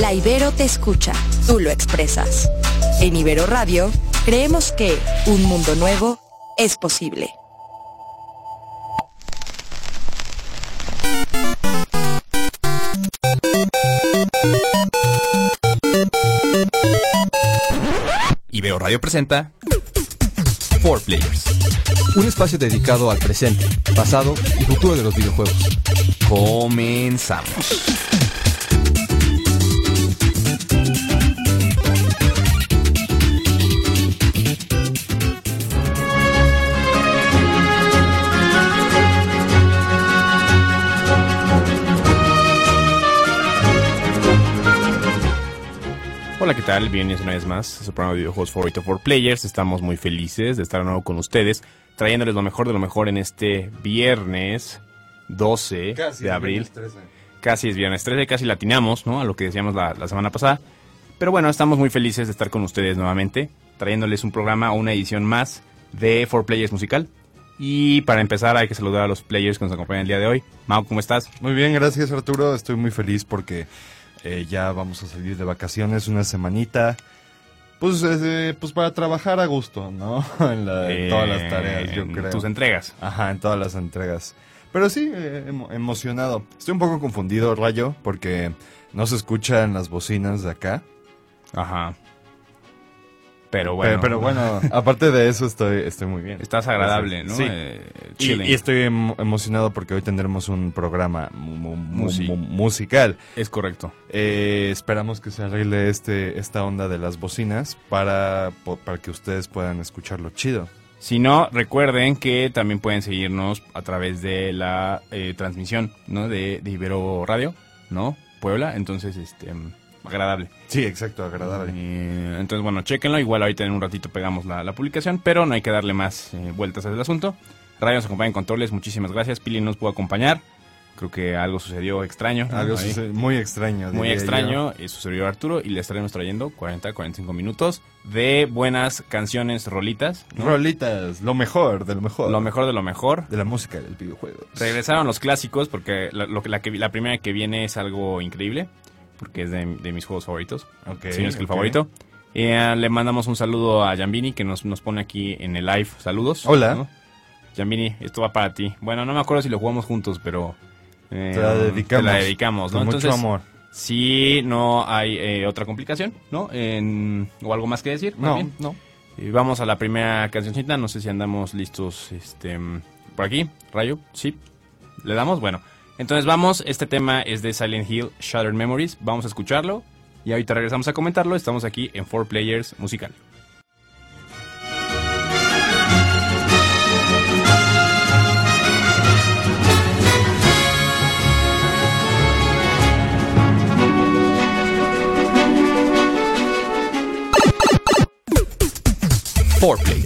La Ibero te escucha, tú lo expresas. En Ibero Radio, creemos que un mundo nuevo es posible. Ibero Radio presenta 4 Players. Un espacio dedicado al presente, pasado y futuro de los videojuegos. Comenzamos. Hola, ¿qué tal? Bienvenidos una vez más a su programa de videojuegos favorito for players. Estamos muy felices de estar de nuevo con ustedes, trayéndoles lo mejor de lo mejor en este viernes 12 de abril. Casi es viernes 13, casi latinamos, ¿no? A lo que decíamos la, la semana pasada. Pero bueno, estamos muy felices de estar con ustedes nuevamente, trayéndoles un programa o una edición más de 4 Players Musical. Y para empezar hay que saludar a los players que nos acompañan el día de hoy. Mau, ¿cómo estás? Muy bien, gracias Arturo. Estoy muy feliz porque eh, ya vamos a salir de vacaciones una semanita. Pues, eh, pues para trabajar a gusto, ¿no? en, la- en todas las tareas, yo Eh, En creo. Tus entregas. Ajá, en todas las entregas. Pero sí, eh, emo- emocionado. Estoy un poco confundido, Rayo, porque no se escuchan las bocinas de acá. Ajá. Pero bueno. Pero, pero bueno, aparte de eso estoy, estoy muy bien. Estás agradable, ¿no? Sí. Eh, Y, y estoy emo- emocionado porque hoy tendremos un programa mu- mu- mu- Musi. mu- musical. Es correcto. Eh, esperamos que se arregle este, esta onda de las bocinas para, para que ustedes puedan escucharlo chido. Si no, recuerden que también pueden seguirnos a través de la eh, transmisión, ¿no? De, de Ibero Radio, ¿no? Puebla. Entonces, este, agradable. Sí, exacto, agradable. Eh, entonces, bueno, chequenlo. Igual ahorita en un ratito pegamos la, la publicación, pero no hay que darle más eh, vueltas al asunto. Radio nos acompaña en controles. Muchísimas gracias. Pili nos pudo acompañar. Creo que algo sucedió extraño. Algo Ahí. suce- muy extraño. Muy extraño, es su servidor Arturo y le estaremos trayendo 40, 45 minutos de buenas canciones, rolitas. yo. ¿no? Rolitas, lo mejor de lo mejor. Lo mejor de lo mejor. de la música del videojuego. Regresaron los clásicos porque la, lo la, que, la primera que viene es algo increíble porque es de, de mis juegos favoritos. Ok, si no es que el favorito. Eh, le mandamos un saludo a Jambini que nos, nos pone aquí en el live. Saludos. Hola. ¿no? Jambini, esto va para ti. Bueno, no me acuerdo si lo jugamos juntos, pero... eh, Te la dedicamos. Te la dedicamos, ¿no? Con mucho amor. Si no hay eh, otra complicación, ¿no? En- o algo más que decir. No, bien. no. Vamos a la primera cancioncita. No sé si andamos listos este, por aquí. Rayo, sí. ¿Le damos? Bueno. Entonces vamos. Este tema es de Silent Hill Shattered Memories. Vamos a escucharlo. Y ahorita regresamos a comentarlo. Estamos aquí en 4 Players Musical. Four Players.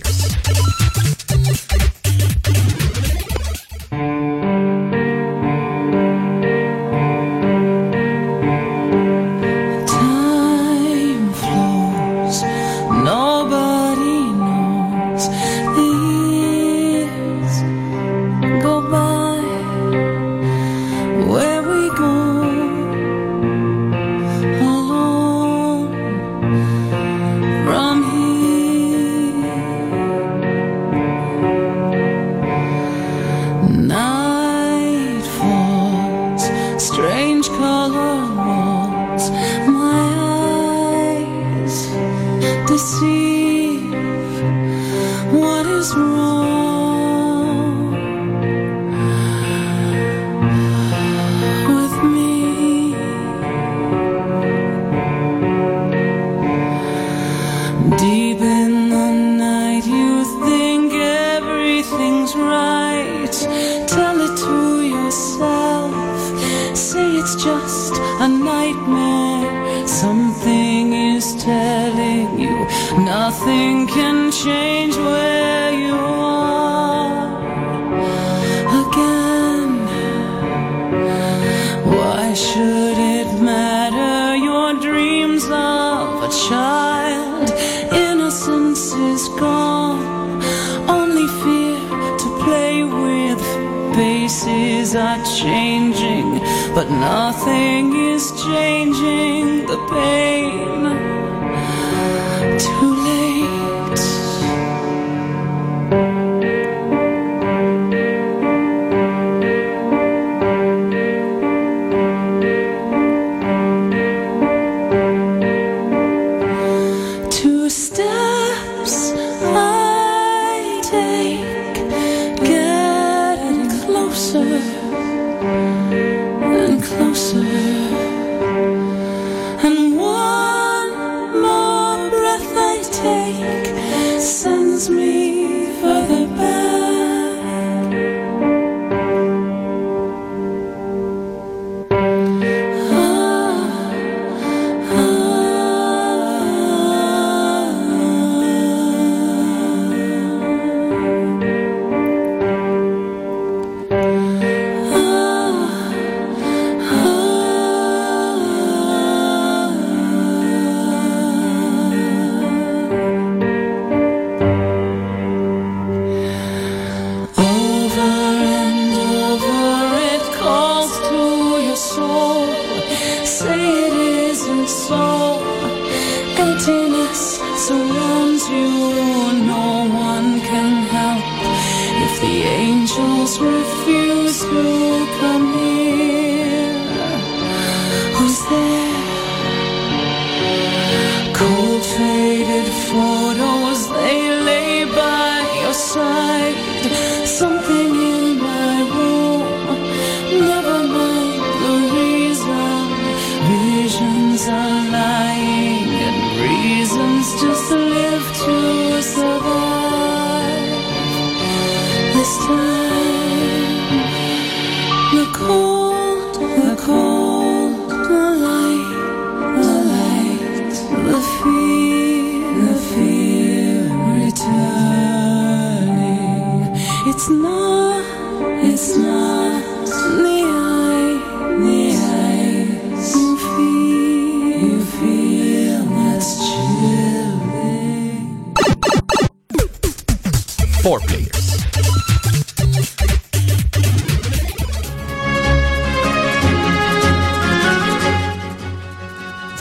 Take sends me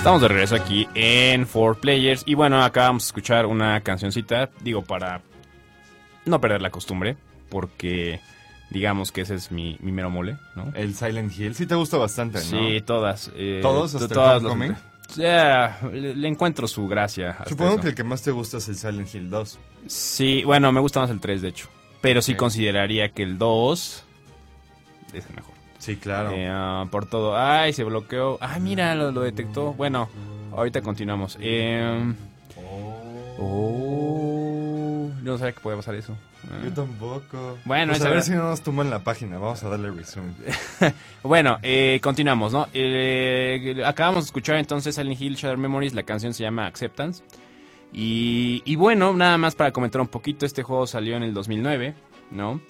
Estamos de regreso aquí en 4Players. Y bueno, acá vamos a escuchar una cancioncita. Digo, para no perder la costumbre. Porque digamos que ese es mi, mi mero mole, ¿no? El Silent Hill, sí te gusta bastante, ¿no? Sí, todas. eh, ¿Todos to- hasta el todas las- Homecoming? Ya, le, le encuentro su gracia. Supongo que el que más te gusta es el Silent Hill 2. Sí, bueno, me gusta más el 3, de hecho. Pero sí consideraría que el 2 es el mejor. Sí, claro. Eh, ah, por todo. Ay, se bloqueó. Ay, mira, lo, lo detectó. Bueno, ahorita continuamos. Eh, oh, yo no sabía que podía pasar eso. Ah. Yo tampoco. Bueno, pues a ver si no nos tumban la página. Vamos a darle resume. Bueno, eh, continuamos, ¿no? Eh, acabamos de escuchar entonces Silent Hill Shattered Memories, la canción se llama Acceptance. Y, y bueno, nada más para comentar un poquito, este juego salió en el 2009, ¿no?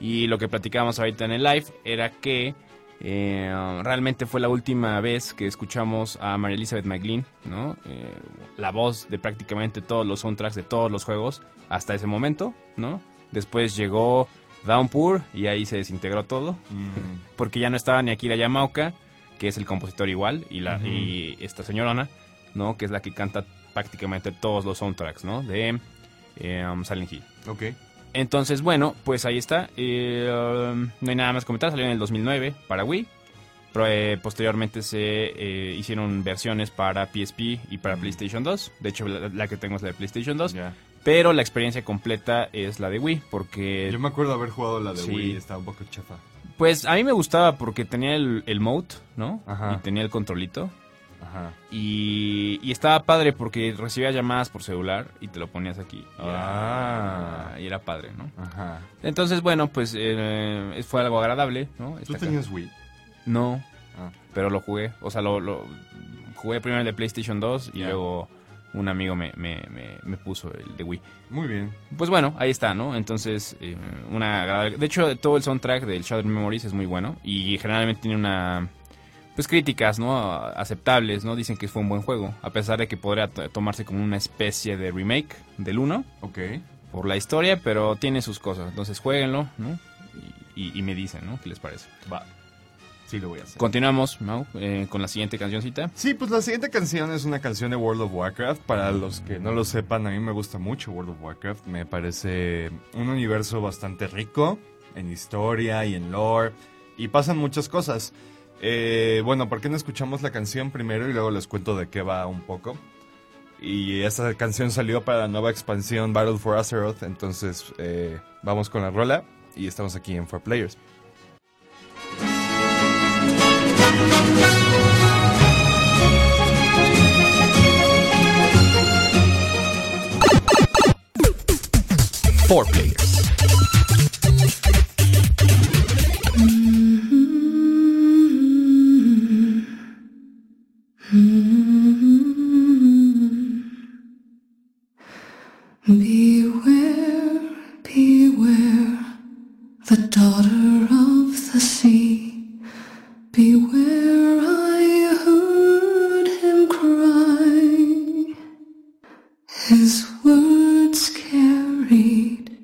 Y lo que platicábamos ahorita en el live era que eh, realmente fue la última vez que escuchamos a María Elizabeth McGlynn, ¿no? Eh, la voz de prácticamente todos los soundtracks de todos los juegos hasta ese momento, ¿no? Después llegó Downpour y ahí se desintegró todo Mm, porque ya no estaba ni Akira Yamaoka, que es el compositor igual, y, la, y esta señorona, ¿no? Que es la que canta prácticamente todos los soundtracks, ¿no? De eh, um, Silent Hill. ok. Entonces, bueno, pues ahí está. Eh, um, no hay nada más que comentar. Salió en el 2009 para Wii. Pro- eh, posteriormente se eh, hicieron versiones para PSP y para PlayStation 2. De hecho, la, la que tengo es la de PlayStation 2. Ya. Pero la experiencia completa es la de Wii, porque... Yo me acuerdo haber jugado la de Sí. Wii. Estaba un poco chafa. Pues a mí me gustaba porque tenía el, el mode, ¿no? Ajá. Y tenía el controlito. Ajá. Y, y estaba padre porque recibía llamadas por celular y te lo ponías aquí. Ah. Y era padre, ¿no? Ajá. Entonces, bueno, pues eh, fue algo agradable, ¿no? ¿Tú Esta tenías Wii? No, Ah. pero lo jugué. O sea, lo, lo- jugué primero el de PlayStation 2 y luego un amigo me, me, me, me puso el de Wii. Muy bien. Pues bueno, ahí está, ¿no? Entonces, eh, una agradable- De hecho, todo el soundtrack del Shattered Memories es muy bueno y generalmente tiene una... Pues críticas, ¿no? Aceptables, ¿no? Dicen que fue un buen juego, a pesar de que podría to- tomarse como una especie de remake del 1 Ok. por la historia, pero tiene sus cosas. Entonces, jueguenlo, ¿no? y, y me dicen, ¿no? ¿Qué les parece? Va. Sí, lo voy a hacer. Continuamos, Mau, eh, con la siguiente cancioncita. Sí, pues la siguiente canción es una canción de World of Warcraft. Para los que no lo sepan, a mí me gusta mucho World of Warcraft. Me parece un universo bastante rico en historia y en lore. Y pasan muchas cosas. Eh, bueno, ¿por qué no escuchamos la canción primero y luego les cuento de qué va un poco? Y esta canción salió para la nueva expansión Battle for Azeroth. Entonces, eh, vamos con la rola. Y estamos aquí en 4Players. Four players. Mm-hmm. Beware, beware, the daughter of the sea. Beware, I heard him cry. His words carried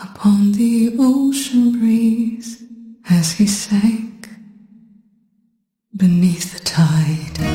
upon the ocean breeze as he sank beneath the tide.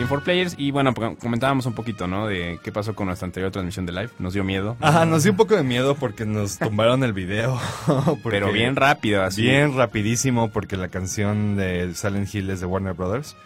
En 4Players y bueno, comentábamos un poquito, ¿no? De qué pasó con nuestra anterior transmisión de live. Nos dio miedo. Ajá, nos dio un poco de miedo porque nos tumbaron el video. Pero bien rápido, así. Bien rapidísimo porque la canción de Silent Hill es de Warner Brothers.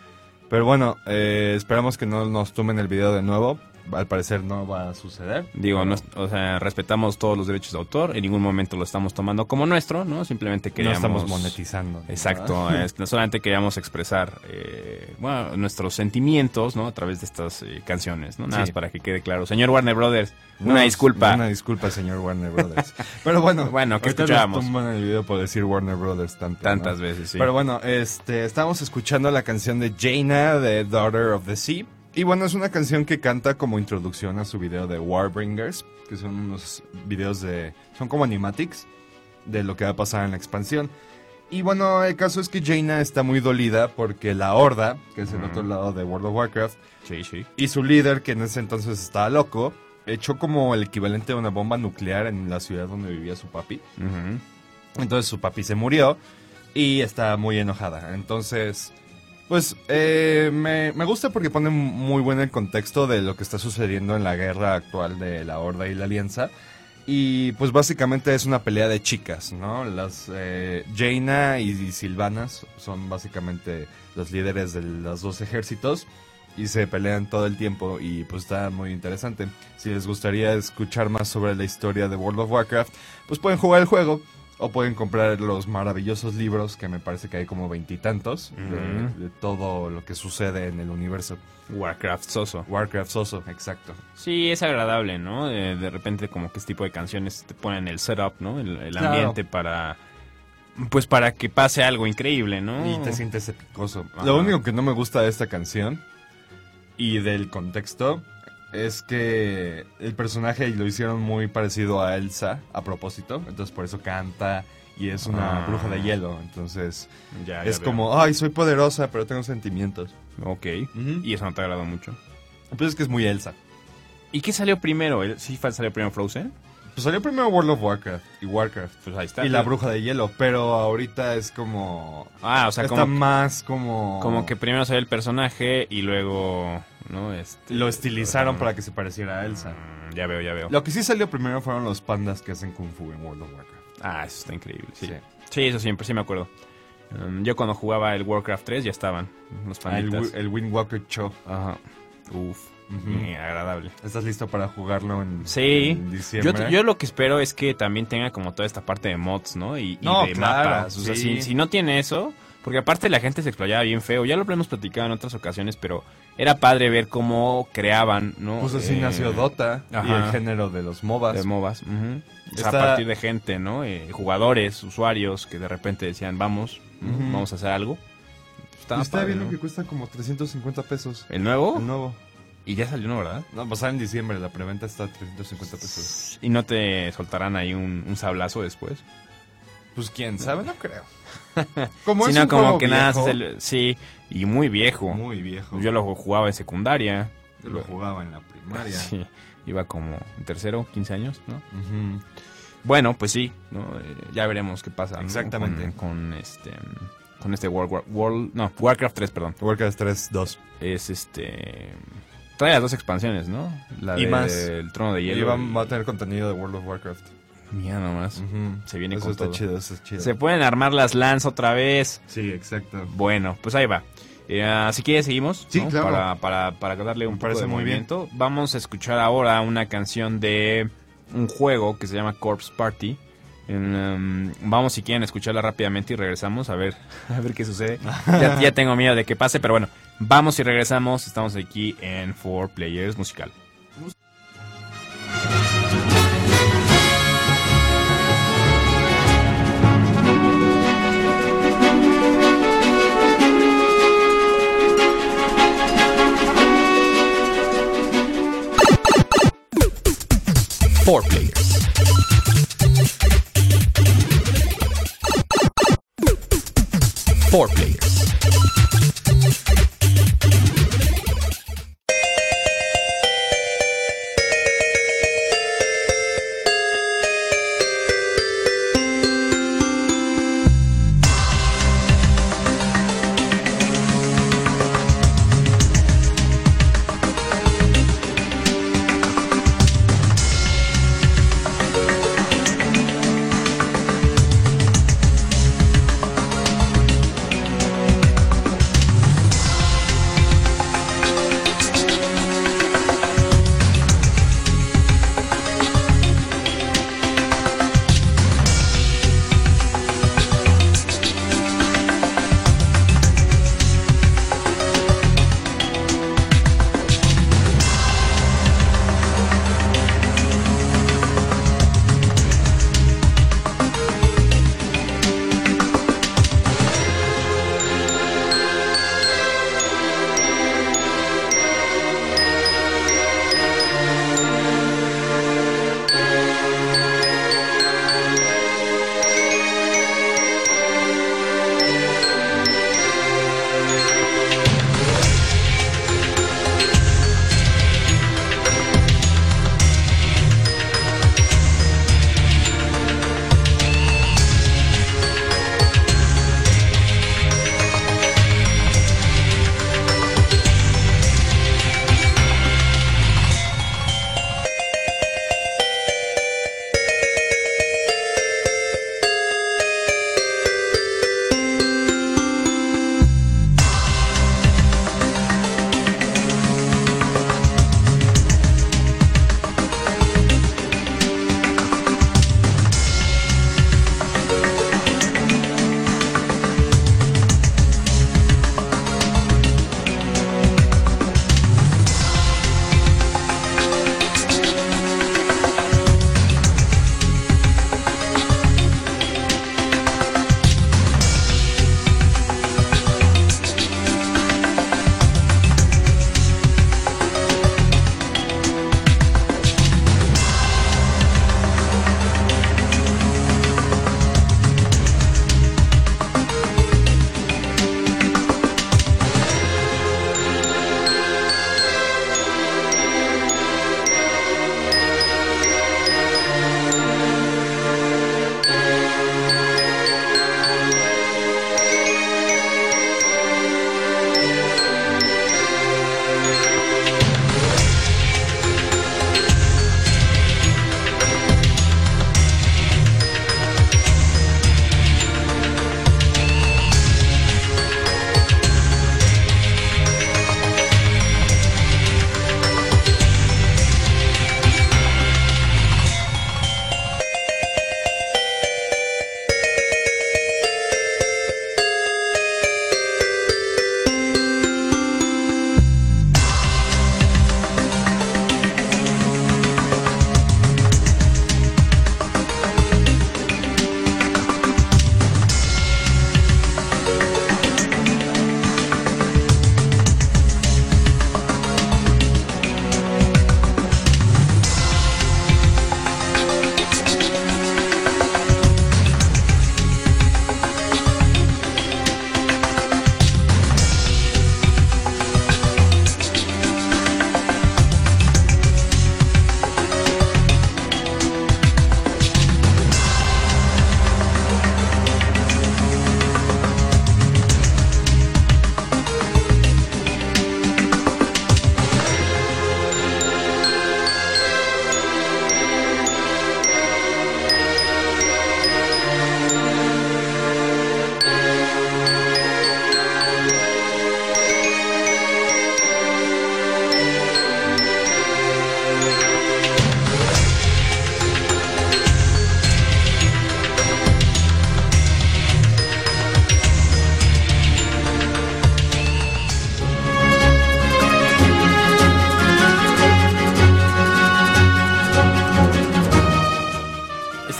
Pero bueno, eh, esperamos que no nos tumben el video de nuevo. Al parecer no va a suceder. Digo, no es- o sea, respetamos todos los derechos de autor. En ningún momento lo estamos tomando como nuestro, ¿no? Simplemente No queríamos... estamos monetizando. ¿no? Exacto, es- no solamente queríamos expresar eh, bueno, nuestros sentimientos, ¿no? A través de estas eh, canciones, ¿no? Nada Sí. más para que quede claro. Señor Warner Brothers, No, una disculpa. Una disculpa, señor Warner Brothers. Pero bueno, Bueno, ¿qué ahorita nos escuchábamos? el video por decir Warner Brothers tanto, Tantas ¿no? veces, sí. Pero bueno, este, estamos escuchando la canción de Jaina de Daughter of the Sea. Y bueno, es una canción que canta como introducción a su video de Warbringers, que son unos videos de... son como animatics de lo que va a pasar en la expansión. Y bueno, el caso es que Jaina está muy dolida porque la Horda, que es el otro lado de World of Warcraft, Sí, sí. y su líder, que en ese entonces estaba loco, echó como el equivalente a una bomba nuclear en la ciudad donde vivía su papi. Entonces su papi se murió y está muy enojada. Entonces, pues eh, me, me gusta porque pone muy buen el contexto de lo que está sucediendo en la guerra actual de la Horda y la Alianza. Y pues básicamente es una pelea de chicas, ¿no? Las eh, Jaina y, y Silvanas son básicamente los líderes de los dos ejércitos y se pelean todo el tiempo y pues está muy interesante. Si les gustaría escuchar más sobre la historia de World of Warcraft, pues pueden jugar el juego o pueden comprar los maravillosos libros que me parece que hay como veintitantos de, todo lo que sucede en el universo. Warcraft Soso. Warcraft Soso, exacto. Sí, es agradable, ¿no? De, de repente como que este tipo de canciones te ponen el setup, ¿no? El, el Claro. ambiente para... Pues para que pase algo increíble, ¿no? Y te sientes epicoso. Ajá. Lo único que no me gusta de esta canción y del contexto es que el personaje lo hicieron muy parecido a Elsa a propósito. Entonces por eso canta y es una Ah. bruja de hielo. Entonces Ya, ya es veo. como, ay, soy poderosa, pero tengo sentimientos. Ok. Y eso no te agradó mucho. Pues es que es muy Elsa. ¿Y qué salió primero? ¿El- ¿Sí salió primero Frozen? Pues salió primero World of Warcraft y Warcraft. Pues ahí está. Y la bruja de hielo, pero ahorita es como... Ah, o sea, está como, más como... como que primero salió el personaje y luego, ¿no? Este, Lo estilizaron para que se pareciera a Elsa. mm, Ya veo, ya veo. Lo que sí salió primero fueron los pandas que hacen Kung Fu en World of Warcraft. Ah, eso está increíble, sí. Sí. Sí, eso siempre, sí me acuerdo. Um, yo cuando jugaba el Warcraft 3 ya estaban los Ah, el, panditas. El Windwalker Show. Ajá. Uf. Eh, agradable. ¿Estás listo para jugarlo en, Sí. en Yo, diciembre? yo lo que espero es que también tenga como toda esta parte de mods, ¿no? Y, y No, de claro, mapas. O sea, sí. si, si no tiene eso, porque aparte la gente se explayaba bien feo. Ya lo hemos platicado en otras ocasiones, pero era padre ver cómo creaban, ¿no? Pues así Eh, nació Dota y ajá. el género de los MOBAs. De MOBAs. O sea, a partir de gente, ¿no? Eh, jugadores, usuarios que de repente decían, vamos, vamos a hacer algo. Estaba Está padre, ¿no? que cuesta como 350 pesos. ¿El nuevo? El nuevo. Y ya salió uno, ¿verdad? No, pues en diciembre, la preventa está a 350 pesos. ¿Y no te soltarán ahí un, un sablazo después? Pues quién sabe, no creo. Como Sí, es no, un como juego que nada, viejo, es el- sí, y muy viejo. muy viejo. Yo lo jugaba en secundaria. Yo lo jugaba en la primaria. Sí, iba como en tercero, 15 años, ¿no? Bueno, pues sí, ¿no? Eh, ya veremos qué pasa. ¿no? Exactamente. Con, con este con este World, War- World no, Warcraft 3, perdón. Warcraft 3, 2. Es este trae las dos expansiones, ¿no? La Y de- más. El trono de Y hielo. va, y- va a tener contenido de World of Warcraft. Mira nomás. Ujú. Se viene eso con está todo. chido, eso es chido. Se pueden armar las lands otra vez. Sí, exacto. Bueno, pues ahí va. Eh, si quieres seguimos, Sí, ¿no? claro. para, para, para darle un Me poco de bien. movimiento. Vamos a escuchar ahora una canción de un juego que se llama Corpse Party. En, um, vamos si quieren escucharla rápidamente y regresamos a ver a ver qué sucede. ya, ya tengo miedo de que pase, pero bueno, vamos y regresamos. Estamos aquí en 4 Players Musical. Four players. Four players.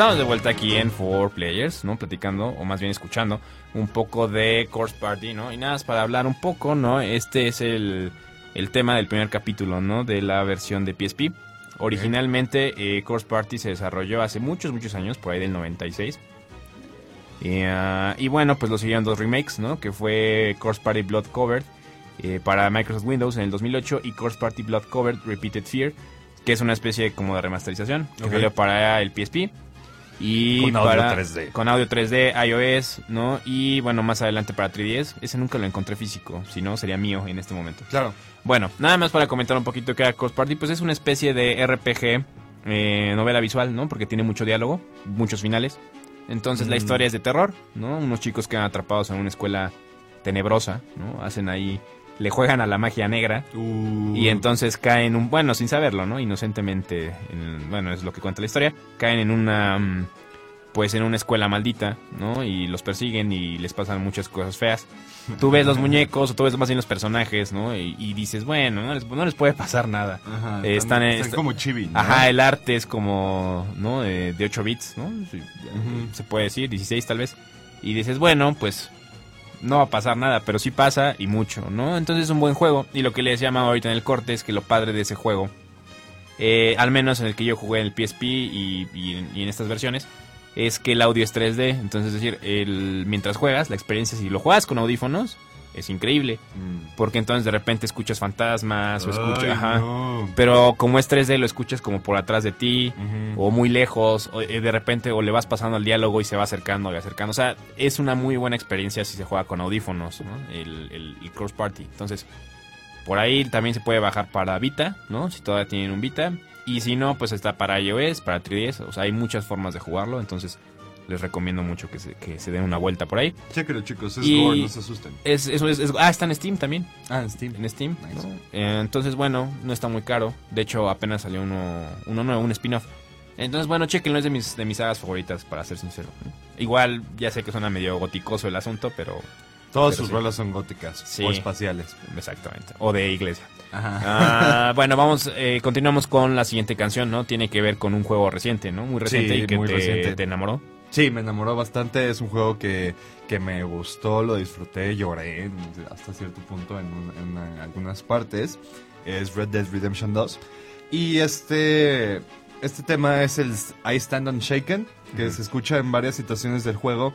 Estamos de vuelta aquí en Four Players, ¿no? Platicando, o más bien escuchando, un poco de Course Party, ¿no? Y nada, para hablar un poco, ¿no? Este es el, el tema del primer capítulo, ¿no? De la versión de PSP. Originalmente, eh, Course Party se desarrolló hace muchos, muchos años, por ahí del 96. Y, ah, y bueno, pues lo siguieron dos remakes, ¿no? Que fue Course Party Blood Covered eh, para Microsoft Windows en el 2008 y Course Party Blood Covered Repeated Fear, que es una especie como de remasterización que Ok. salió para el PSP. Y Con audio para- 3D. Con audio 3D, iOS, ¿no? Y bueno, más adelante para 3DS. Ese nunca lo encontré físico, si no sería mío en este momento. Claro. Bueno, nada más para comentar un poquito que era Course Party, pues es una especie de RPG, eh, novela visual, ¿no? Porque tiene mucho diálogo, muchos finales. Entonces la Mm. historia es de terror, ¿no? Unos chicos quedan atrapados en una escuela tenebrosa, ¿no? Hacen ahí, le juegan a la magia negra Uh. y entonces caen, un, bueno, sin saberlo, ¿no? Inocentemente, en- bueno, es lo que cuenta la historia, caen en una, mm, pues en una escuela maldita, ¿no? Y los persiguen y les pasan muchas cosas feas. Tú ves los muñecos o tú ves más bien los personajes, ¿no? Y, y dices, bueno, no les, no les puede pasar nada. Ajá, Eh, están, como chibi, ¿no? Ajá, el arte es como, ¿no? De, de 8 bits, ¿no? Se puede decir, 16 tal vez. Y dices, bueno, pues no va a pasar nada, pero sí pasa y mucho, ¿no? Entonces es un buen juego. Y lo que les llama ahorita en el corte es que lo padre de ese juego, eh, al menos en el que yo jugué en el PSP y, y en- estas versiones, es que el audio es 3D. Entonces, es decir, el, mientras juegas, la experiencia, si lo juegas con audífonos, es increíble. Mm. Porque entonces de repente escuchas fantasmas o escuchas... Ajá. no. Pero como es 3D, lo escuchas como por atrás de ti, o muy lejos, o eh, de repente, o le vas pasando el diálogo y se va acercando y acercando. O sea, es una muy buena experiencia si se juega con audífonos, ¿no? El, el- el Cross Party. Entonces, por ahí también se puede bajar para Vita, ¿no? Si todavía tienen un Vita. Y si no, pues está para iOS, para 3DS. O sea, hay muchas formas de jugarlo. Entonces, les recomiendo mucho que se, que se den una vuelta por ahí. Chéquenlo, chicos, es Y- gore, no se asusten. Es, eso es, es- ah, está en Steam también. Ah, en Steam. En Steam. Nice. ¿no? Eh, entonces, bueno, no está muy caro. De hecho, apenas salió uno, uno nuevo, un spin-off. Entonces, bueno, chequenlo, es de mis, de mis sagas favoritas, para ser sincero. Igual, ya sé que suena medio goticoso el asunto, pero Todas Pero sus sí. rolas son góticas Sí. o espaciales. exactamente. O de iglesia. Ajá. Ah, bueno, vamos, eh, continuamos con la siguiente canción, ¿no? Tiene que ver con un juego reciente, ¿no? Muy reciente Sí, y que muy te, reciente. te enamoró. Sí, me enamoró bastante. Es un juego que, que me gustó, lo disfruté, lloré en- hasta cierto punto en, en una- algunas partes. Es Red Dead Redemption 2. Y este, este tema es el I Stand Unshaken, que se escucha en varias situaciones del juego.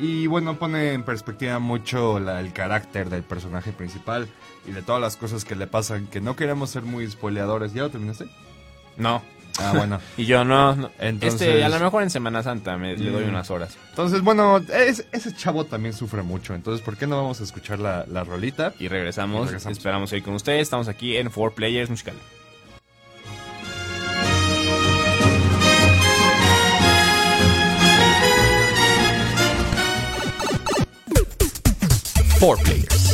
Y bueno, pone en perspectiva mucho la- el carácter del personaje principal y de todas las cosas que le pasan, que no queremos ser muy spoileadores. ¿Ya lo terminaste? No. Ah, bueno. Y yo no. no. Entonces- Este, a lo mejor en Semana Santa me, le doy Mm. unas horas. Entonces, bueno, es- ese chavo también sufre mucho. Entonces, ¿por qué no vamos a escuchar la, la rolita? Y regresamos. Y regresamos. Esperamos ir con ustedes. Estamos aquí en Four Players Musical. Four Players.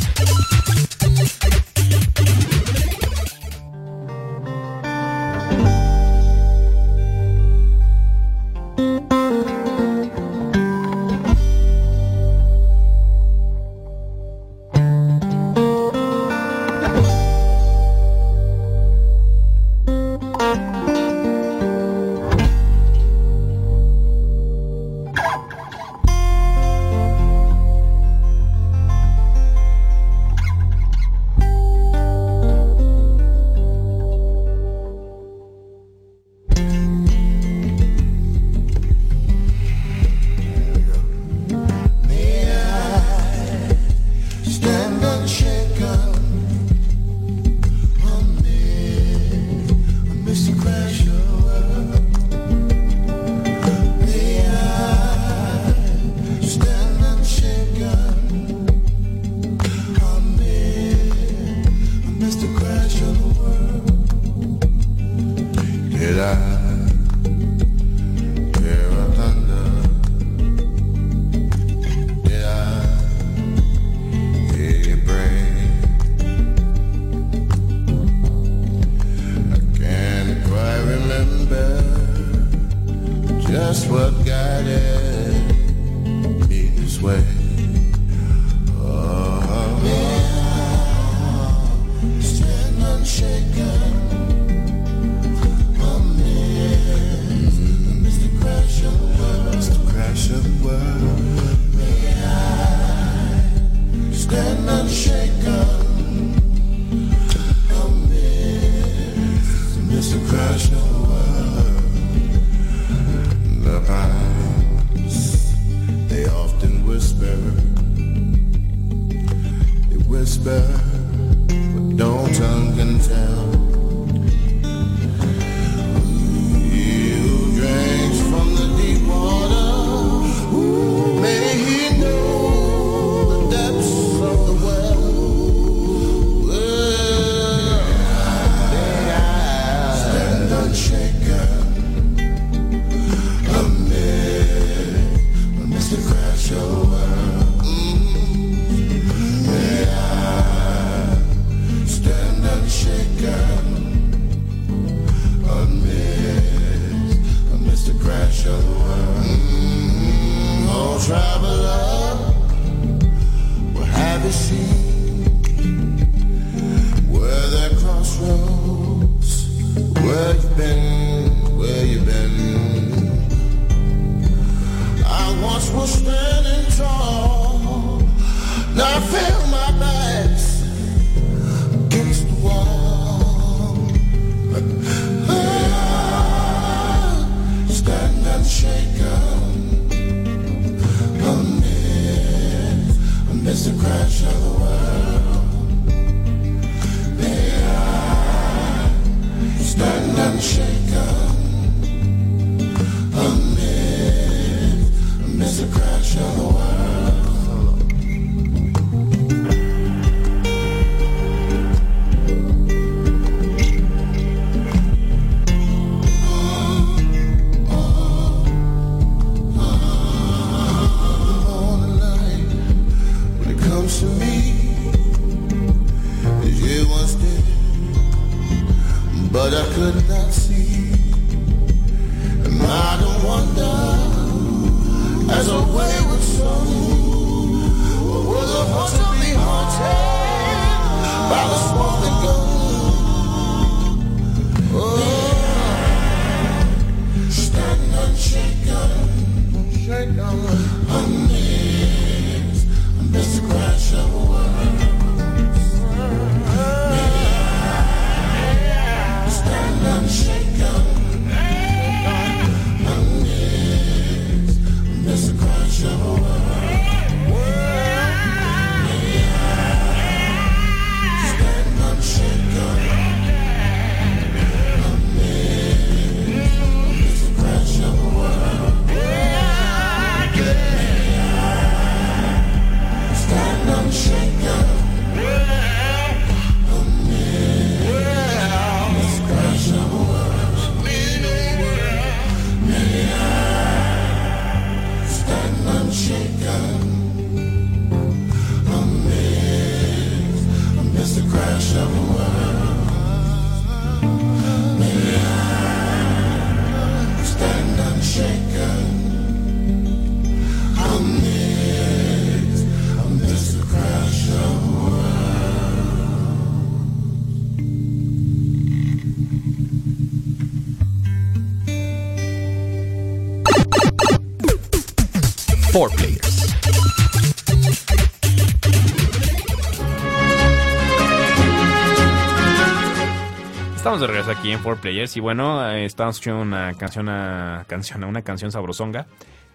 Estamos de regreso aquí en 4Players y bueno, eh, estamos escuchando una canción, a, canción, una canción sabrosonga,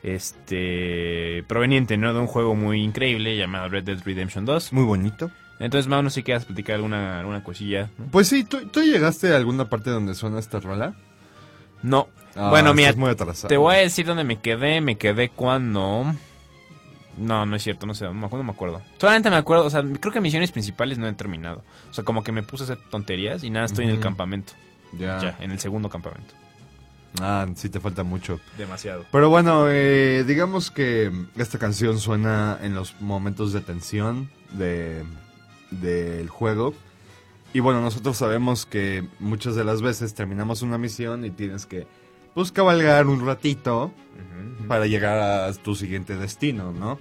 este, proveniente ¿no? de un juego muy increíble llamado Red Dead Redemption 2. Muy bonito. Entonces, Mau, no sé si quieras platicar alguna, alguna cosilla. ¿no? Pues sí, ¿tú, tú llegaste a alguna parte donde suena esta rola? No. Ah, bueno, mira, muy te voy a decir dónde me quedé. Me quedé cuando... No, no es cierto, no sé, no me acuerdo. No me acuerdo. Solamente me acuerdo, o sea, creo que misiones principales no he terminado. O sea, como que me puse a hacer tonterías y nada, estoy en el campamento. Ya. Ya, en el segundo campamento. Ah, sí te falta mucho. Demasiado. Pero bueno, eh, digamos que esta canción suena en los momentos de tensión de del juego. Y bueno, nosotros sabemos que muchas de las veces terminamos una misión y tienes que pues cabalgar un ratito para llegar a tu siguiente destino, ¿no?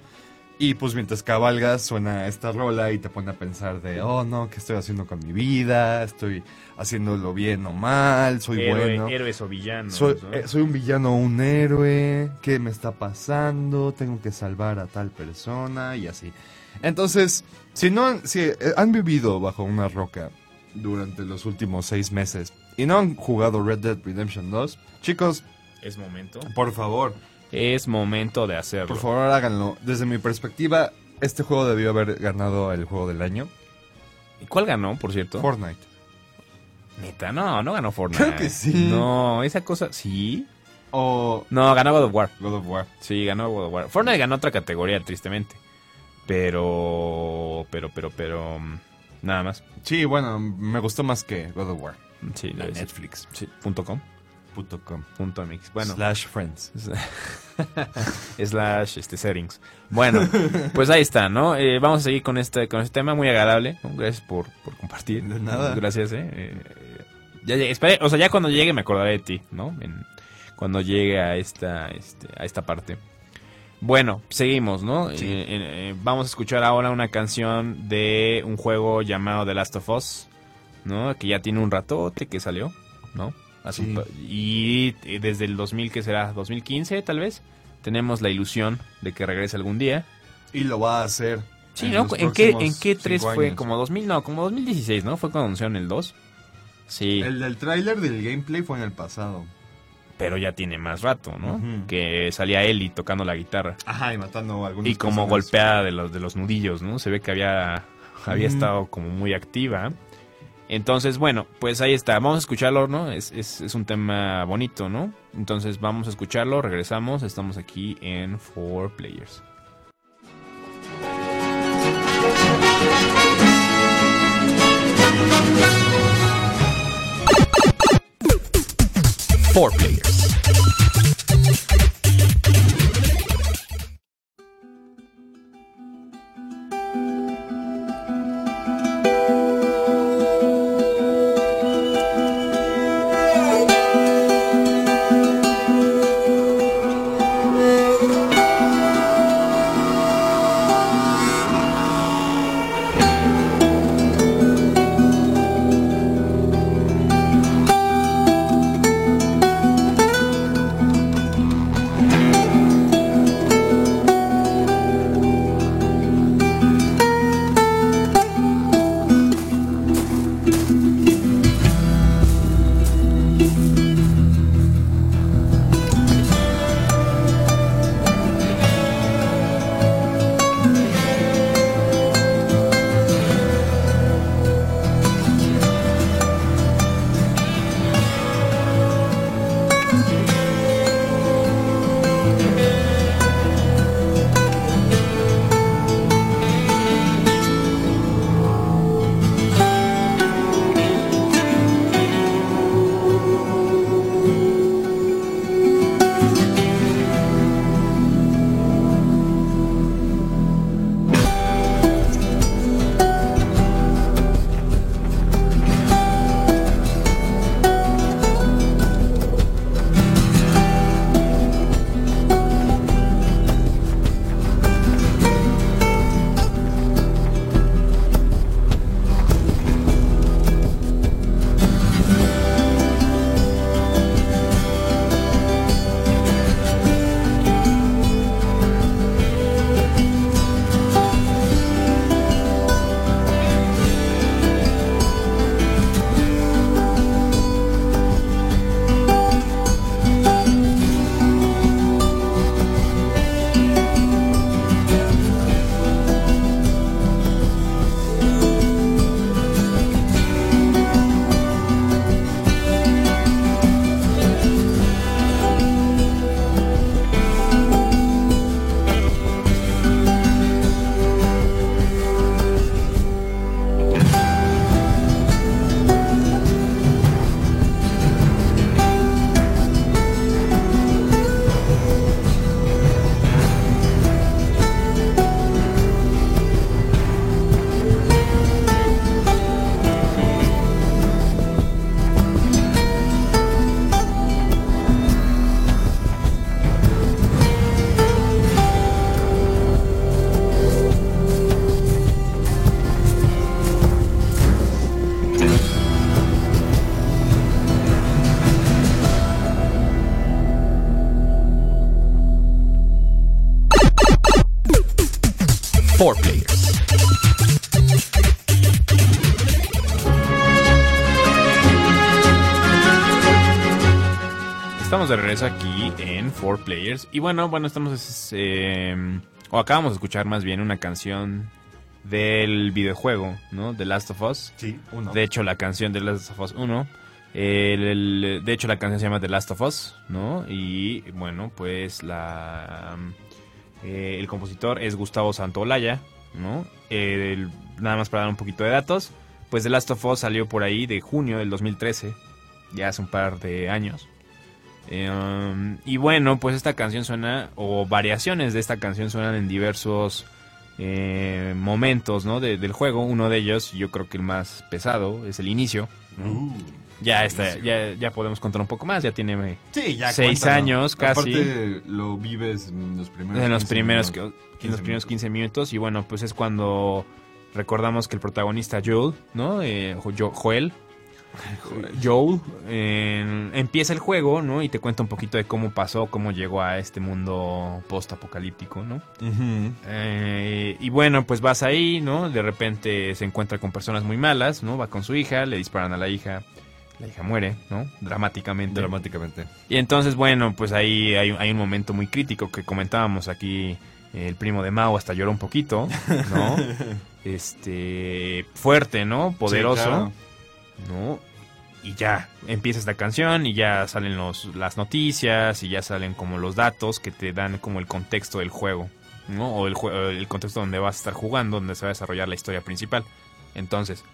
Y pues mientras cabalgas suena esta rola y te pone a pensar de, oh no, ¿qué estoy haciendo con mi vida? ¿Estoy haciéndolo bien o mal? ¿Soy Héroe- bueno? Héroes o villanos. Soy, ¿no? eh, soy un villano o un héroe. ¿Qué me está pasando? Tengo que salvar a tal persona y así. Entonces, si no si eh, han vivido bajo una roca durante los últimos seis meses y no han jugado Red Dead Redemption 2, chicos, Es momento. por favor, Es momento de hacerlo. por favor háganlo. Desde mi perspectiva, este juego debió haber ganado el juego del año. ¿Y cuál ganó, por cierto? Fortnite. Neta, no, no ganó Fortnite. Creo que sí. No, esa cosa, ¿sí? O No, ganó God of War. God of War. Sí, ganó God of War. Fortnite ganó otra categoría, tristemente. Pero, pero, pero, pero, mm, nada más. Sí, bueno, me gustó más que God of War. Sí. Netflix. Sí, punto com, Punto com. punto mx. Bueno, Slash friends. slash este, settings. Bueno, pues ahí está, ¿no? Eh, vamos a seguir con este, con este tema muy agradable. Gracias por, por compartir. De nada. Gracias, eh. Eh, ya llegué, esperé, o sea, ya cuando llegue me acordaré de ti, ¿no? En- cuando llegue a esta, este, a esta parte. Bueno, seguimos, ¿no? Sí. Eh, vamos a escuchar ahora una canción de un juego llamado The Last of Us, ¿no? Que ya tiene un ratote que salió, ¿no? Sí. y eh, desde el 2000, que será? 2015 tal vez, tenemos la ilusión de que regrese algún día. Y lo va a hacer. Sí, en ¿no? los ¿En qué, ¿En qué 3 cinco fue? Como 2000, no, como 2016, ¿no? Fue cuando anunciaron el 2. Sí, El del tráiler del gameplay fue en el pasado. pero ya tiene más rato, ¿no? Que salía Ellie tocando la guitarra. Ajá, y matando a algunos. Y como golpeada de los, de los nudillos, ¿no? Se ve que había, había Ujú. estado como muy activa. Entonces, bueno, pues ahí está. Vamos a escucharlo, ¿no? Es, es, es un tema bonito, ¿no? Entonces vamos a escucharlo, regresamos. Estamos aquí en Four Players. Four Players. Four Players. Estamos de regreso aquí en Four Players. Y bueno, bueno, estamos. eh, o acabamos de escuchar más bien una canción del videojuego, ¿no? The Last of Us. Sí, uno. De hecho, la canción de Last of Us 1. el- el- de hecho, la canción se llama The Last of Us, ¿no? Y bueno, pues la. Eh, el compositor es Gustavo Santaolalla, ¿no? El- nada más para dar un poquito de datos. Pues The Last of Us salió por ahí de junio del 2013, ya hace un par de años. Eh, um, y bueno, pues esta canción suena, o variaciones de esta canción suenan en diversos eh, momentos ¿no? de- del juego. Uno de ellos, yo creo que el más pesado, es el inicio. Uh, Ya, está, ya, ya podemos contar un poco más, ya tiene eh, sí, ya Seis años casi. Aparte, lo vives en los primeros en los 15 primeros, minutos. en los primeros 15 minutos. Y bueno, pues es cuando recordamos que el protagonista Joel, ¿no? Eh, Jo- Joel, Joel, eh, empieza el juego, ¿no? Y te cuenta un poquito de cómo pasó, cómo llegó a este mundo post-apocalíptico, ¿no? Eh, y bueno, pues vas ahí, ¿no? De repente se encuentra con personas muy malas, ¿no? Va con su hija, le disparan a la hija, la hija muere, ¿no? Dramáticamente. Dramáticamente. Y entonces, bueno, pues ahí hay, hay un momento muy crítico que comentábamos aquí. El primo de Mao hasta lloró un poquito, ¿no? este. Fuerte, ¿no? Poderoso. Sí, claro. ¿no? Y ya empieza esta canción y ya salen los, las noticias y ya salen como los datos que te dan como el contexto del juego, ¿no? O el, el contexto donde vas a estar jugando, donde se va a desarrollar la historia principal. Entonces,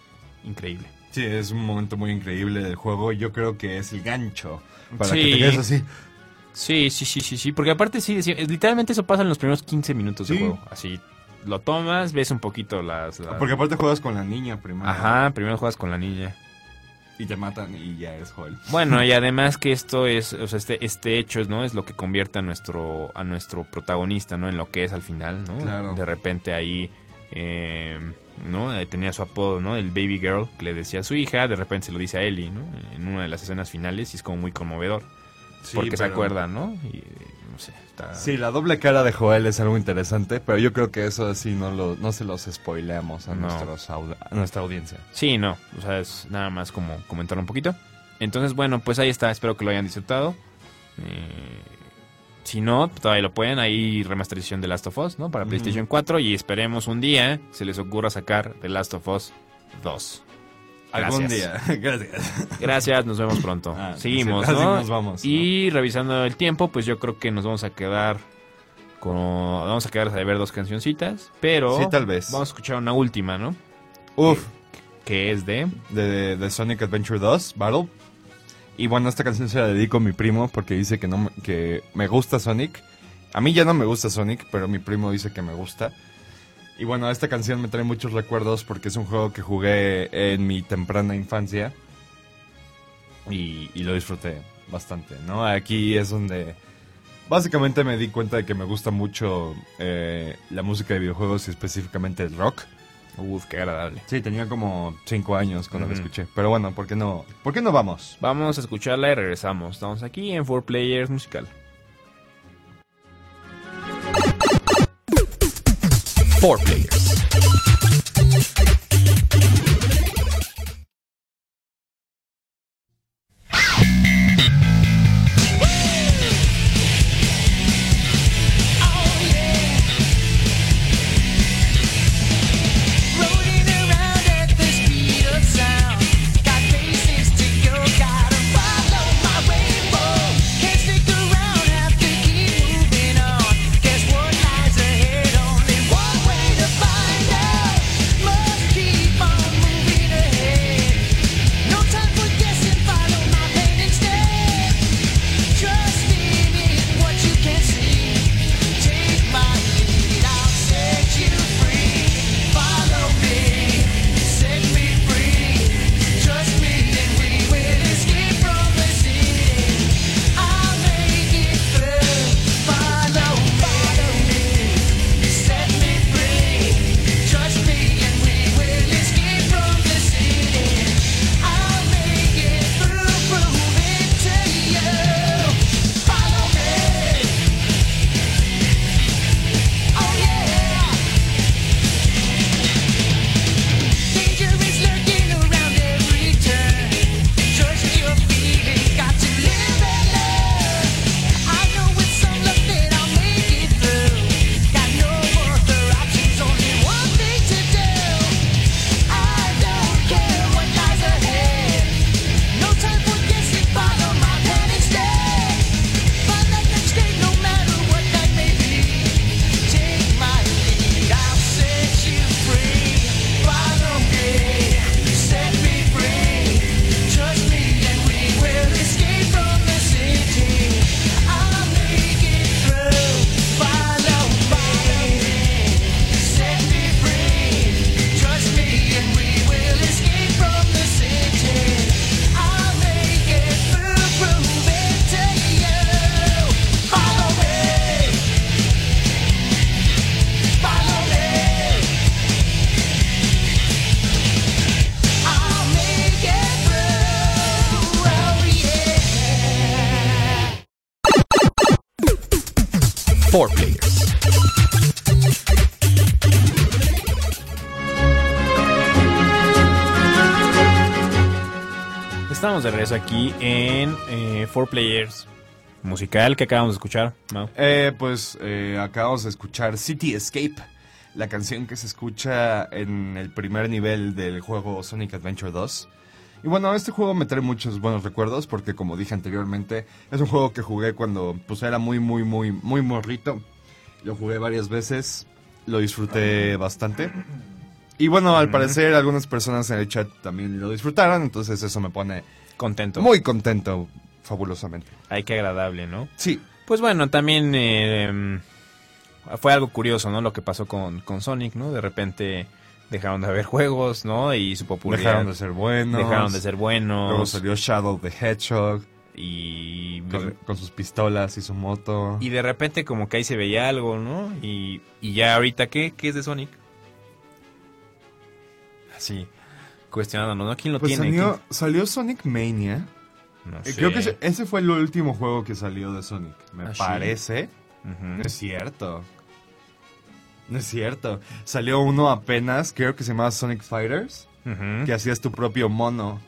increíble. Sí, es un momento muy increíble del juego. Yo creo que es el gancho. Para Sí. que te quedes así. Sí, sí, sí, sí, sí, porque aparte sí, sí, literalmente eso pasa en los primeros 15 minutos Sí. del juego. Así, lo tomas, ves un poquito las... las- Porque aparte juegas con la niña primero. Ajá, primero juegas con la niña. Y te matan y ya eres Joel. Bueno, y además que esto es, o sea, este, este hecho, ¿no? Es lo que convierte a nuestro, a nuestro protagonista, ¿no? En lo que es al final, ¿no? Claro. De repente ahí, eh, ¿no? Tenía su apodo, ¿no? El baby girl, que le decía a su hija, de repente se lo dice a Ellie, ¿no? En una de las escenas finales y es como muy conmovedor. Sí, porque se acuerda, ¿no? Y, no sé, está... Sí, la doble cara de Joel es algo interesante, pero yo creo que eso sí no, lo, no se los spoileamos a, No. nuestros aud- a nuestra audiencia. Sí, no, o sea, es nada más como comentar un poquito. Entonces, bueno, pues ahí está, espero que lo hayan disfrutado. Eh, si no, todavía lo pueden, hay remasterización de Last of Us, ¿no? Para. PlayStation 4 y esperemos un día se les ocurra sacar The Last of Us 2. Algún día. Gracias. Gracias, nos vemos pronto. Ah, Seguimos, nos vamos, ¿no? Y revisando el tiempo, pues yo creo que nos vamos a quedar con... Vamos a quedar a ver dos cancioncitas, pero... Sí, tal vez. Vamos a escuchar una última, ¿no? Uf, Que es de... de, de Sonic Adventure 2, Battle. Y bueno, esta canción se la dedico a mi primo porque dice que, no, que me gusta Sonic. A mí ya no me gusta Sonic, pero mi primo dice que me gusta. Y bueno, esta canción me trae muchos recuerdos porque es un juego que jugué en mi temprana infancia. Y, y lo disfruté bastante, ¿no? Aquí es donde básicamente me di cuenta de que me gusta mucho eh, la música de videojuegos y específicamente el rock. Uf, qué agradable. Sí, tenía como 5 años cuando Ujú. lo escuché. Pero bueno, ¿por qué no? ¿Por qué no vamos? Vamos a escucharla y regresamos. Estamos aquí en Four Players Musical. Four Players. 4 Players. Estamos de regreso aquí en eh, Four Players musical que acabamos de escuchar. Mau. Eh, pues eh, acabamos de escuchar City Escape, la canción que se escucha en el primer nivel del juego Sonic Adventure 2. Y bueno, este juego me trae muchos buenos recuerdos porque como dije anteriormente, es un juego que jugué cuando pues era muy, muy, muy, muy morrito. Lo jugué varias veces, lo disfruté bastante. Y bueno, al parecer algunas personas en el chat también lo disfrutaron, entonces eso me pone Contento. muy contento, fabulosamente. Ay, qué agradable, ¿no? Sí, Pues bueno, también eh, fue algo curioso, ¿no? Lo que pasó con, con Sonic, ¿no? De repente dejaron de haber juegos, ¿no? Y su popularidad. dejaron de ser buenos. dejaron de ser buenos. Luego salió Shadow the Hedgehog y, con, con sus pistolas y su moto. y de repente como que ahí se veía algo, ¿no? Y, y ya ahorita, ¿qué? ¿Qué es de Sonic? Así, cuestionándonos, ¿no? ¿Quién lo pues tiene? salió, salió Sonic Mania. No Eh, sé. Creo que ese, fue el último juego que salió de Sonic. Me ¿Ah, sí? parece. Ujú. No es cierto. No es cierto. Salió uno apenas, creo que se llamaba Sonic Fighters, Ujú. que hacías tu propio mono.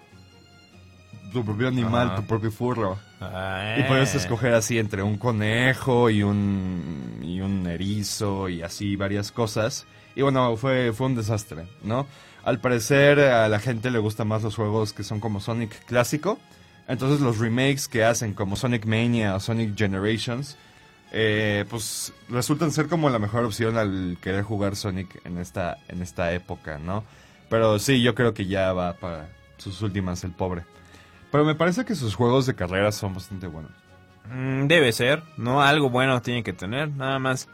Tu propio animal, tu propio furro. Ah. Y puedes escoger así entre un conejo y un, y un erizo y así varias cosas. Y bueno, fue, fue un desastre, ¿no? Al parecer a la gente le gustan más los juegos que son como Sonic clásico. Entonces los remakes que hacen como Sonic Mania o Sonic Generations, eh, pues resultan ser como la mejor opción al querer jugar Sonic en esta, en esta época, ¿no? Pero sí, yo creo que ya va para sus últimas el pobre. Pero me parece que sus juegos de carrera son bastante buenos. Mm, Debe ser, ¿no? Algo bueno tiene que tener. Nada más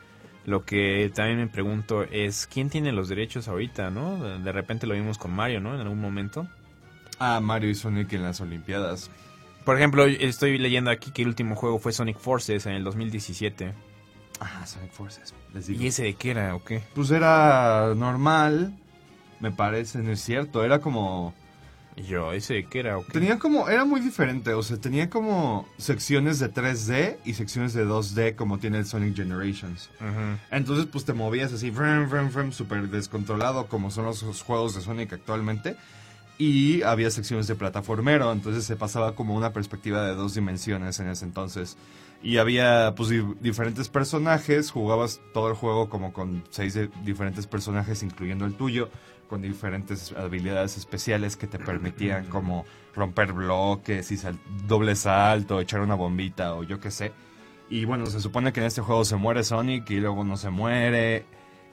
lo que también me pregunto es quién tiene los derechos ahorita, ¿no? De, de repente lo vimos con Mario, ¿no? En algún momento. Ah, Mario y Sonic en las Olimpiadas. Por ejemplo, estoy leyendo aquí que el último juego fue Sonic Forces en el 2017. Ah, Sonic Forces. Les digo. ¿Y ese de qué era o qué? Pues era normal, me parece, no es cierto. Era como... Yo, ¿ese de qué era o qué? Tenía como... Era muy diferente, o sea, tenía como secciones de 3D y secciones de 2D como tiene el Sonic Generations. Ujú. Entonces, pues te movías así, frem, frem, frem, súper descontrolado como son los, los juegos de Sonic actualmente. Y había secciones de plataformero, entonces se pasaba como una perspectiva de dos dimensiones en ese entonces. Y había pues di- diferentes personajes, jugabas todo el juego como con seis de- diferentes personajes, incluyendo el tuyo, con diferentes habilidades especiales que te permitían como romper bloques y sal- doble salto, echar una bombita o yo qué sé. Y bueno, se supone que en este juego se muere Sonic y luego no se muere.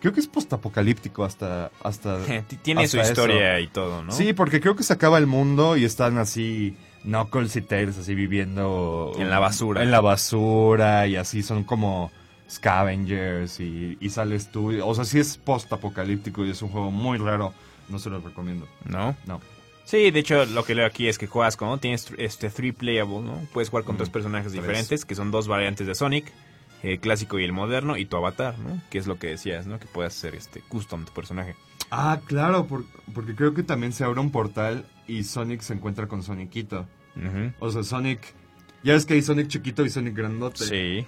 Creo que es postapocalíptico hasta hasta Tiene su historia y todo, ¿no? Sí, porque creo que se acaba el mundo y están así Knuckles y Tails así viviendo En la basura. En la basura y así son como scavengers y, y sales tú. O sea, sí es postapocalíptico y es un juego muy raro. No se lo recomiendo. ¿No? No. Sí, de hecho, lo que leo aquí es que juegas con, tienes este three playable, ¿no? Puedes jugar con Mm, tres personajes tres. diferentes, que son dos variantes de Sonic, el clásico y el moderno, y tu avatar, ¿no? Que es lo que decías, ¿no? Que puedes hacer este custom tu personaje. Ah, claro, por- porque creo que también se abre un portal y Sonic se encuentra con Sonicito. O sea, Sonic... Ya ves que hay Sonic chiquito y Sonic grandote. Sí.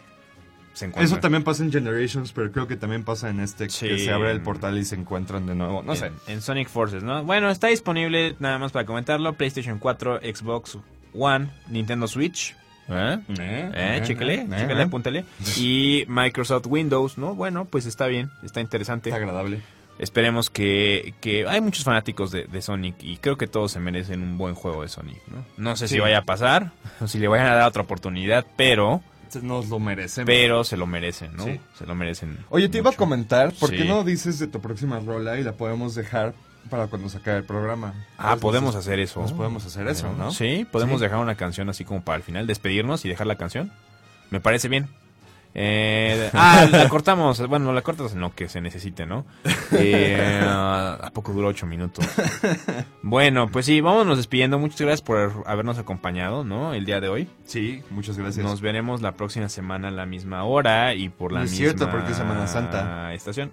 Se. Eso también pasa en Generations, pero creo que también pasa en este, que se abre el portal y se encuentran de nuevo. No en, sé. En Sonic Forces, ¿no? Bueno, está disponible, nada más para comentarlo, PlayStation 4, Xbox One, Nintendo Switch. ¿Eh? Eh, chécale, chécale, apúntale. Y Microsoft Windows, ¿no? Bueno, pues está bien, está interesante. Está agradable. Esperemos que, que hay muchos fanáticos de, de Sonic y creo que todos se merecen un buen juego de Sonic, ¿no? No sé si vaya a pasar o si le vayan a dar otra oportunidad, pero, Nos lo merecemos. pero se lo merecen, ¿no? Sí. Se lo merecen. Oye, te iba a comentar, ¿por qué Sí. no dices de tu próxima rola y la podemos dejar para cuando se acabe el programa? Ah, podemos nos- hacer eso. Nos podemos hacer eso, ¿no? Sí, podemos Sí. dejar una canción así como para el final, despedirnos y dejar la canción. Me parece bien. Eh, ah, la cortamos. Bueno, la cortas en lo que se necesite, ¿no? Eh, ¿A poco duró ocho minutos? Bueno, pues sí, vámonos despidiendo. Muchas gracias por habernos acompañado, ¿no? El día de hoy. Sí, muchas gracias. Nos veremos la próxima semana a la misma hora y por la No es misma cierto, porque es Semana Santa. estación.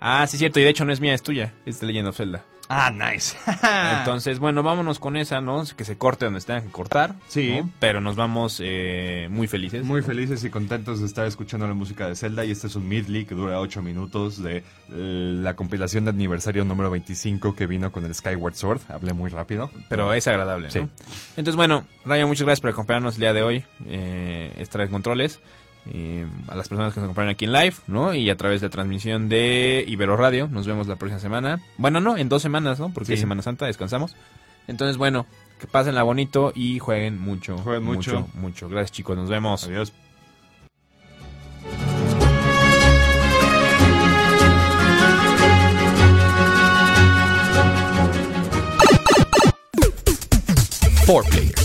Ah, sí, cierto, y de hecho no es mía, es tuya. Es de Legend of Zelda. Ah, nice. Entonces, bueno, vámonos con esa, ¿no? Que se corte donde se tenga que cortar. Sí. ¿no? Pero nos vamos eh, muy felices. Muy felices y contentos de estar escuchando la música de Zelda y este es un medley que dura 8 minutos de eh, la compilación de aniversario número 25 que vino con el Skyward Sword. Hablé muy rápido. Pero es agradable, ¿no? Sí. Entonces, bueno, Ryan, muchas gracias por acompañarnos el día de hoy. Eh, en controles. Eh, a las personas que nos acompañan aquí en live, ¿no? Y a través de la transmisión de Ibero Radio. Nos vemos la próxima semana. Bueno, no, en dos semanas, ¿no? Porque Sí. es Semana Santa, descansamos. Entonces, bueno, que pasen la bonito y jueguen mucho. Jueguen mucho. Mucho, mucho. Gracias, chicos. Nos vemos. Adiós. Four Players.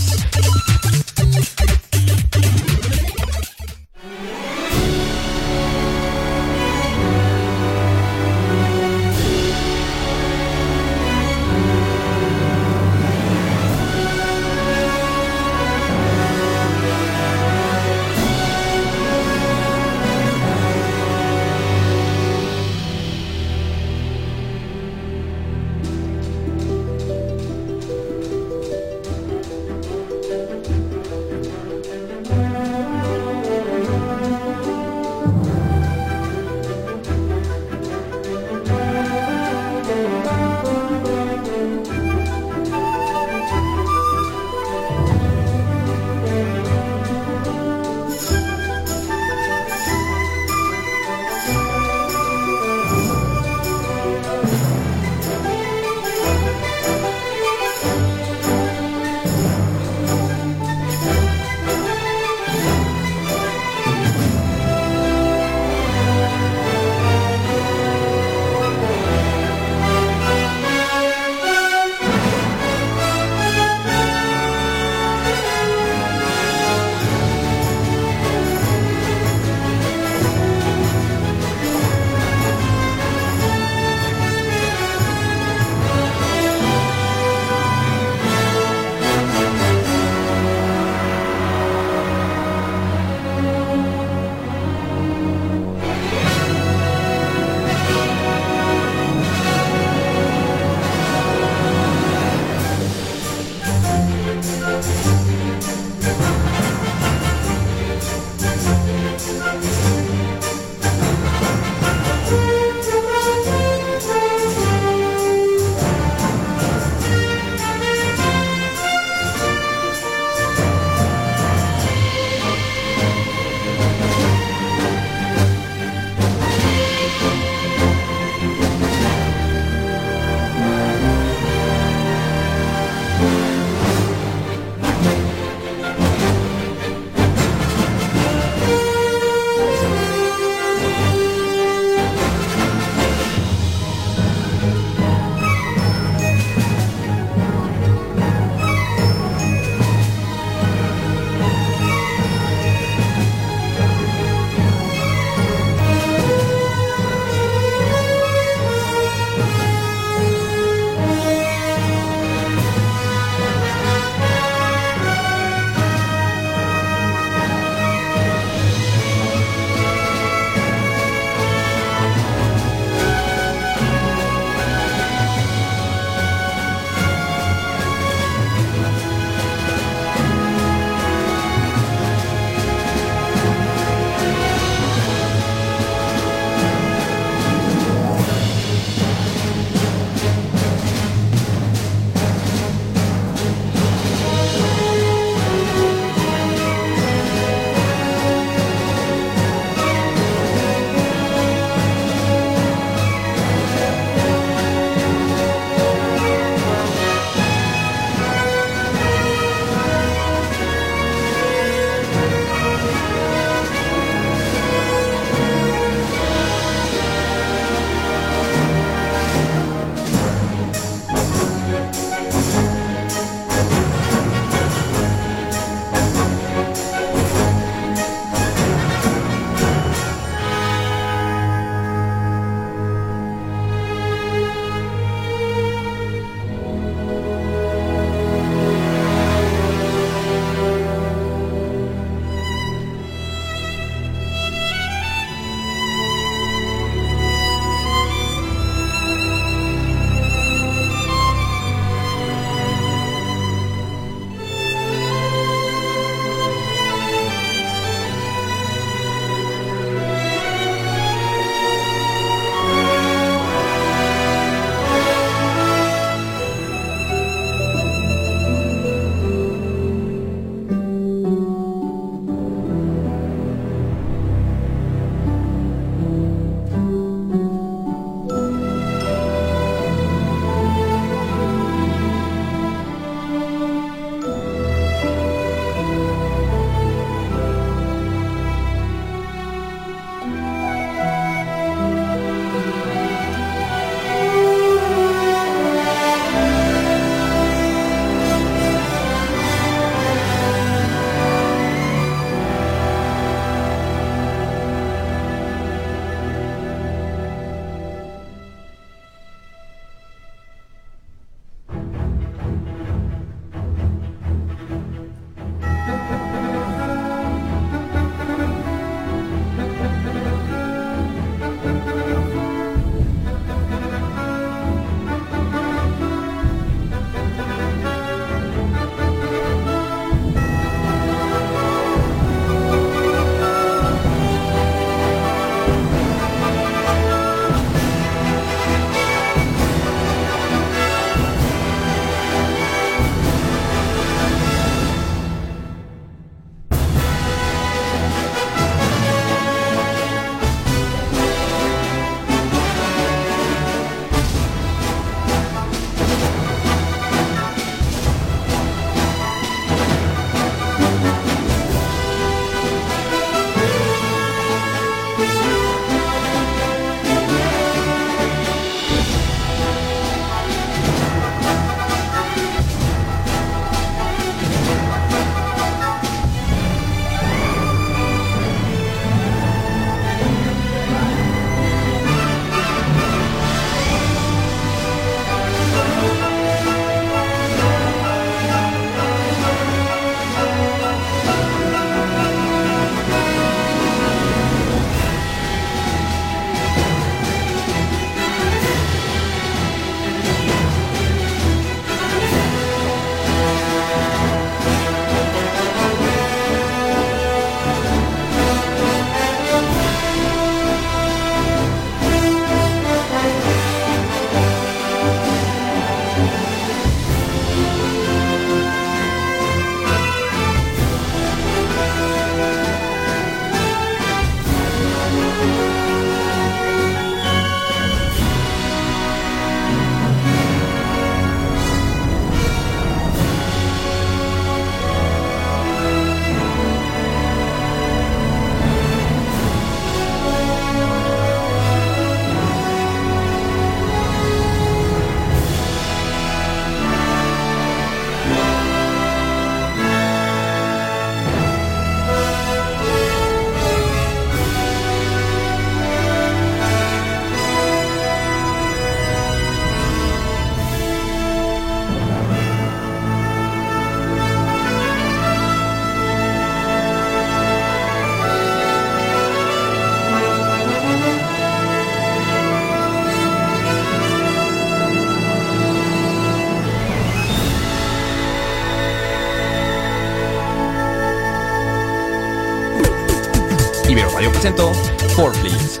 Presentó For Players.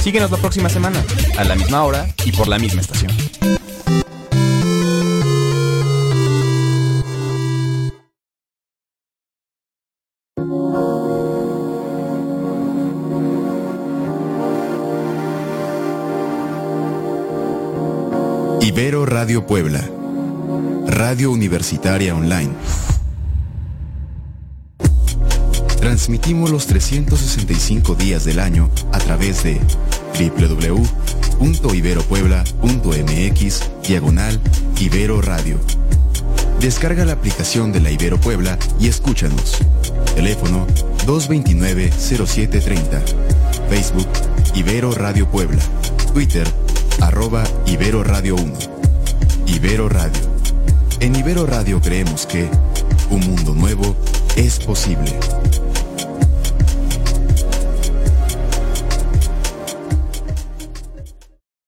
Síguenos la próxima semana, a la misma hora y por la misma estación. Ibero Radio Puebla. Radio Universitaria Online. Transmitimos los 365 días del año a través de www.iberopuebla.mx diagonal Ibero Radio. Descarga la aplicación de la Ibero Puebla y escúchanos. Teléfono 229-0730. Facebook Ibero Radio Puebla. Twitter arroba Ibero Radio 1. Ibero Radio. En Ibero Radio creemos que un mundo nuevo es posible.